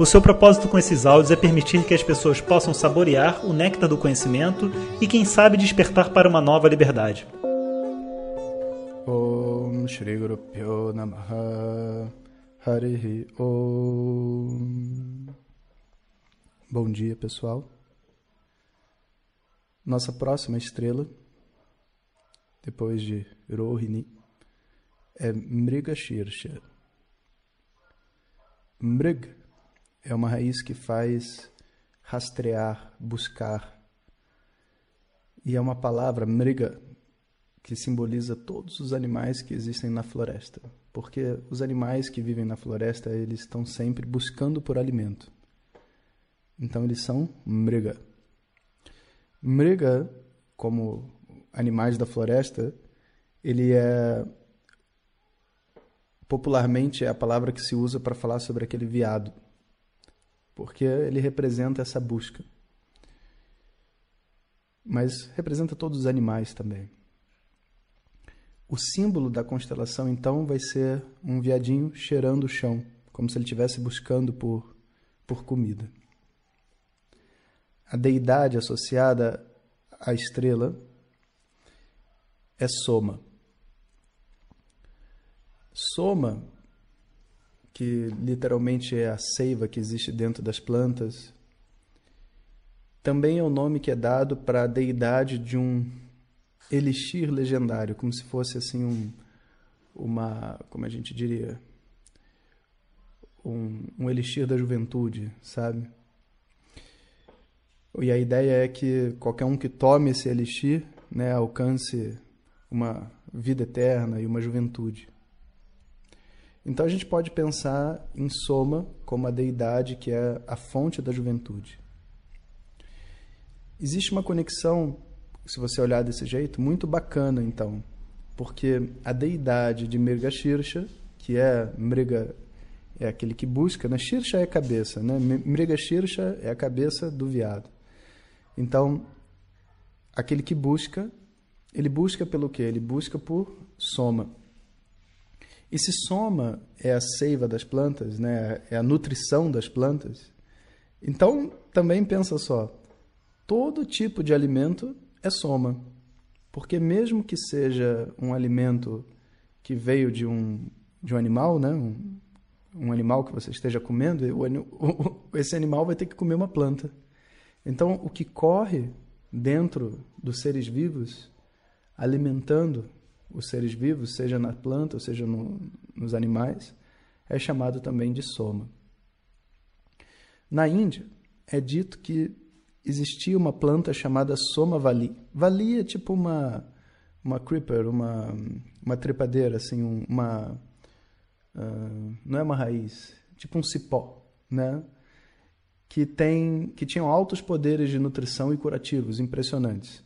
O seu propósito com esses áudios é permitir que as pessoas possam saborear o néctar do conhecimento e, quem sabe, despertar para uma nova liberdade. Om Shri Guru Om Bom dia, pessoal. Nossa próxima estrela, depois de Rohini, é Mrigashirsha. Mrig é uma raiz que faz rastrear, buscar. E é uma palavra, Mriga, que simboliza todos os animais que existem na floresta, porque os animais que vivem na floresta, eles estão sempre buscando por alimento. Então eles são mriga. Mriga, como animais da floresta, ele é popularmente é a palavra que se usa para falar sobre aquele veado, porque ele representa essa busca. Mas representa todos os animais também. O símbolo da constelação, então, vai ser um viadinho cheirando o chão, como se ele estivesse buscando por, por comida. A deidade associada à estrela é Soma. Soma, que literalmente é a seiva que existe dentro das plantas, também é o nome que é dado para a deidade de um elixir legendário, como se fosse assim um, uma, como a gente diria, um, um elixir da juventude, sabe? E a ideia é que qualquer um que tome esse elixir, né, alcance uma vida eterna e uma juventude. Então a gente pode pensar em Soma como a deidade que é a fonte da juventude. Existe uma conexão se você olhar desse jeito, muito bacana então. Porque a deidade de Mrigashirsha, que é Mriga é aquele que busca, né? Shirsha é a cabeça, né? Mrigashirsha é a cabeça do veado. Então, aquele que busca, ele busca pelo quê? Ele busca por soma. E se soma é a seiva das plantas, né? É a nutrição das plantas. Então, também pensa só, todo tipo de alimento é soma. Porque mesmo que seja um alimento que veio de um, de um animal, né? um, um animal que você esteja comendo, o, o, esse animal vai ter que comer uma planta. Então, o que corre dentro dos seres vivos, alimentando os seres vivos, seja na planta, ou seja no, nos animais, é chamado também de soma. Na Índia, é dito que existia uma planta chamada Somavali. Vali é tipo uma uma creeper, uma uma trepadeira, assim, uma uh, não é uma raiz, tipo um cipó, né? Que tem que tinham altos poderes de nutrição e curativos impressionantes.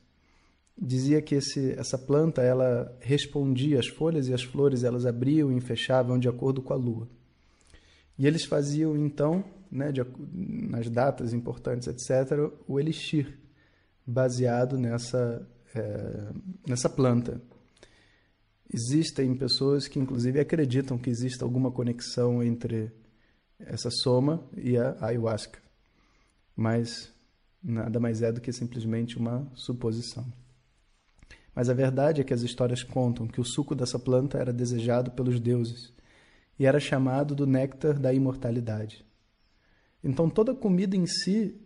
Dizia que esse, essa planta ela respondia as folhas e as flores elas abriam e fechavam de acordo com a lua. E eles faziam então né, de, nas datas importantes, etc., o elixir, baseado nessa, é, nessa planta. Existem pessoas que, inclusive, acreditam que existe alguma conexão entre essa soma e a ayahuasca, mas nada mais é do que simplesmente uma suposição. Mas a verdade é que as histórias contam que o suco dessa planta era desejado pelos deuses e era chamado do néctar da imortalidade. Então toda comida em si,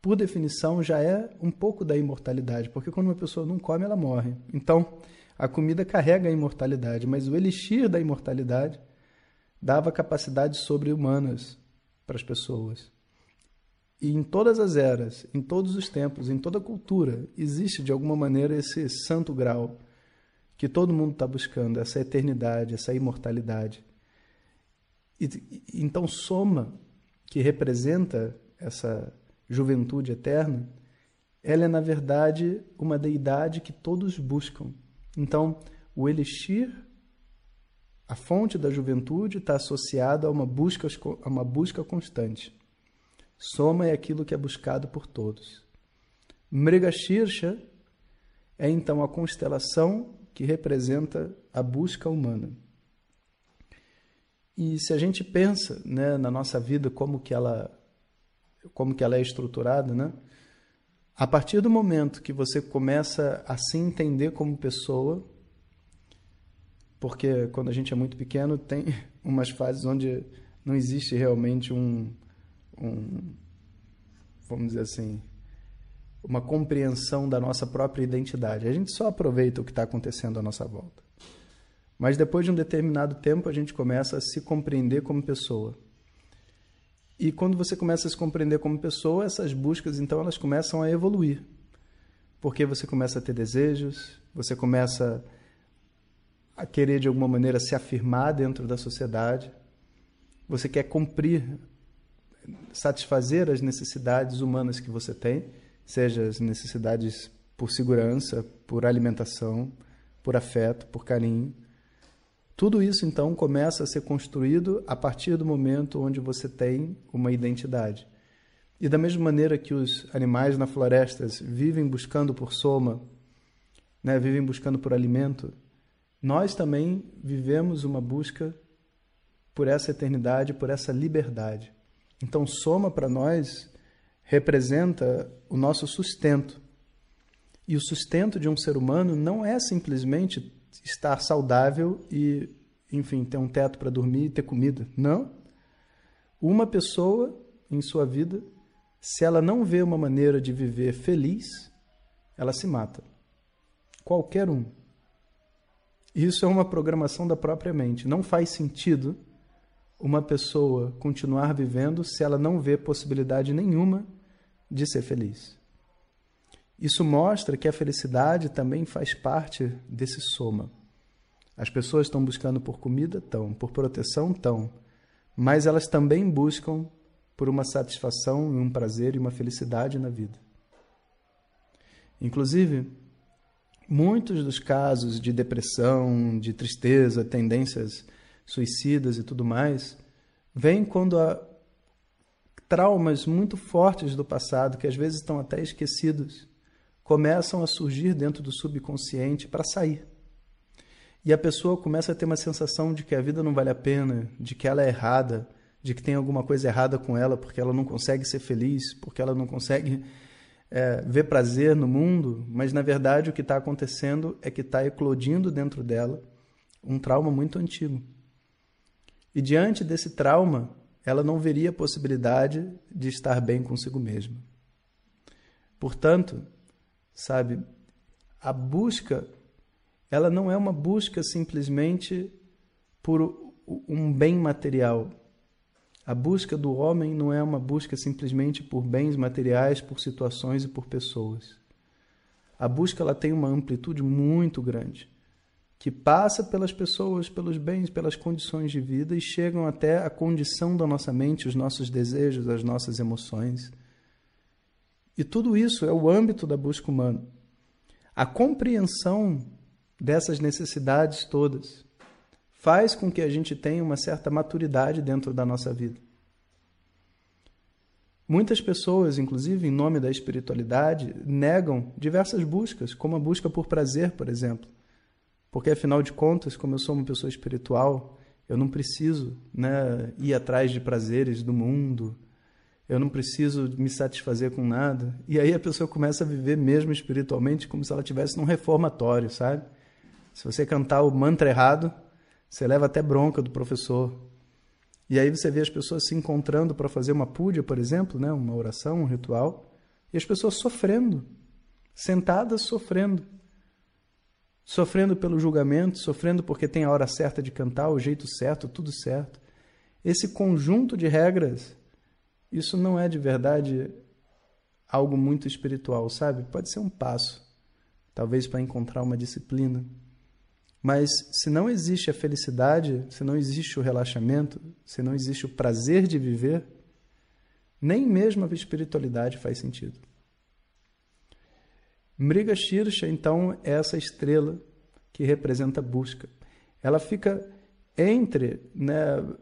por definição, já é um pouco da imortalidade, porque quando uma pessoa não come, ela morre. Então a comida carrega a imortalidade, mas o elixir da imortalidade dava capacidades sobre-humanas para as pessoas. E em todas as eras, em todos os tempos, em toda cultura, existe de alguma maneira esse santo grau que todo mundo está buscando, essa eternidade, essa imortalidade. E, então soma que representa essa juventude eterna, ela é na verdade uma deidade que todos buscam. Então, o elixir, a fonte da juventude, está associada a uma busca, a uma busca constante. Soma é aquilo que é buscado por todos. Mrigashirsha é então a constelação que representa a busca humana. E se a gente pensa né, na nossa vida como que ela como que ela é estruturada, né? A partir do momento que você começa a se entender como pessoa, porque quando a gente é muito pequeno tem umas fases onde não existe realmente um, um vamos dizer assim, uma compreensão da nossa própria identidade. A gente só aproveita o que está acontecendo à nossa volta. Mas depois de um determinado tempo, a gente começa a se compreender como pessoa. E quando você começa a se compreender como pessoa, essas buscas, então, elas começam a evoluir. Porque você começa a ter desejos, você começa a querer, de alguma maneira, se afirmar dentro da sociedade, você quer cumprir, satisfazer as necessidades humanas que você tem seja as necessidades por segurança, por alimentação, por afeto, por carinho. Tudo isso então começa a ser construído a partir do momento onde você tem uma identidade. E da mesma maneira que os animais na floresta vivem buscando por soma, né, vivem buscando por alimento, nós também vivemos uma busca por essa eternidade, por essa liberdade. Então, soma para nós representa o nosso sustento. E o sustento de um ser humano não é simplesmente estar saudável e, enfim, ter um teto para dormir e ter comida. Não. Uma pessoa em sua vida, se ela não vê uma maneira de viver feliz, ela se mata. Qualquer um. Isso é uma programação da própria mente. Não faz sentido uma pessoa continuar vivendo se ela não vê possibilidade nenhuma de ser feliz. Isso mostra que a felicidade também faz parte desse soma. As pessoas estão buscando por comida? Estão. Por proteção? Estão. Mas elas também buscam por uma satisfação um prazer e uma felicidade na vida. Inclusive, muitos dos casos de depressão, de tristeza, tendências suicidas e tudo mais, vêm quando a traumas muito fortes do passado, que às vezes estão até esquecidos, começam a surgir dentro do subconsciente para sair. E a pessoa começa a ter uma sensação de que a vida não vale a pena, de que ela é errada, de que tem alguma coisa errada com ela porque ela não consegue ser feliz, porque ela não consegue é, ver prazer no mundo, mas na verdade o que está acontecendo é que está eclodindo dentro dela um trauma muito antigo. E diante desse trauma, ela não veria a possibilidade de estar bem consigo mesma. Portanto, sabe, a busca, ela não é uma busca simplesmente por um bem material. A busca do homem não é uma busca simplesmente por bens materiais, por situações e por pessoas. A busca ela tem uma amplitude muito grande que passa pelas pessoas, pelos bens, pelas condições de vida e chegam até a condição da nossa mente, os nossos desejos, as nossas emoções. E tudo isso é o âmbito da busca humana. A compreensão dessas necessidades todas faz com que a gente tenha uma certa maturidade dentro da nossa vida. Muitas pessoas, inclusive em nome da espiritualidade, negam diversas buscas, como a busca por prazer, por exemplo. Porque afinal de contas, como eu sou uma pessoa espiritual, eu não preciso né, ir atrás de prazeres do mundo, eu não preciso me satisfazer com nada. E aí a pessoa começa a viver mesmo espiritualmente como se ela estivesse num reformatório, sabe? Se você cantar o mantra errado, você leva até bronca do professor. E aí você vê as pessoas se encontrando para fazer uma puja, por exemplo, né, uma oração, um ritual, e as pessoas sofrendo, sentadas sofrendo sofrendo pelo julgamento, sofrendo porque tem a hora certa de cantar, o jeito certo, tudo certo. Esse conjunto de regras, isso não é de verdade algo muito espiritual, sabe? Pode ser um passo, talvez para encontrar uma disciplina. Mas se não existe a felicidade, se não existe o relaxamento, se não existe o prazer de viver, nem mesmo a espiritualidade faz sentido. Mriga Shirsha, então, é essa estrela que representa busca. Ela fica entre né,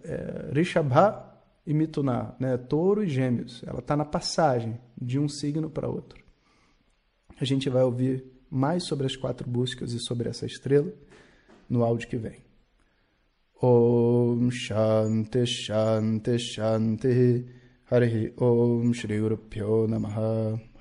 é, Rishabha e Mituna, né, touro e gêmeos. Ela está na passagem de um signo para outro. A gente vai ouvir mais sobre as quatro buscas e sobre essa estrela no áudio que vem. Om Shanti Shanti Shanti Harihi Om Shri Guru Pyo Namaha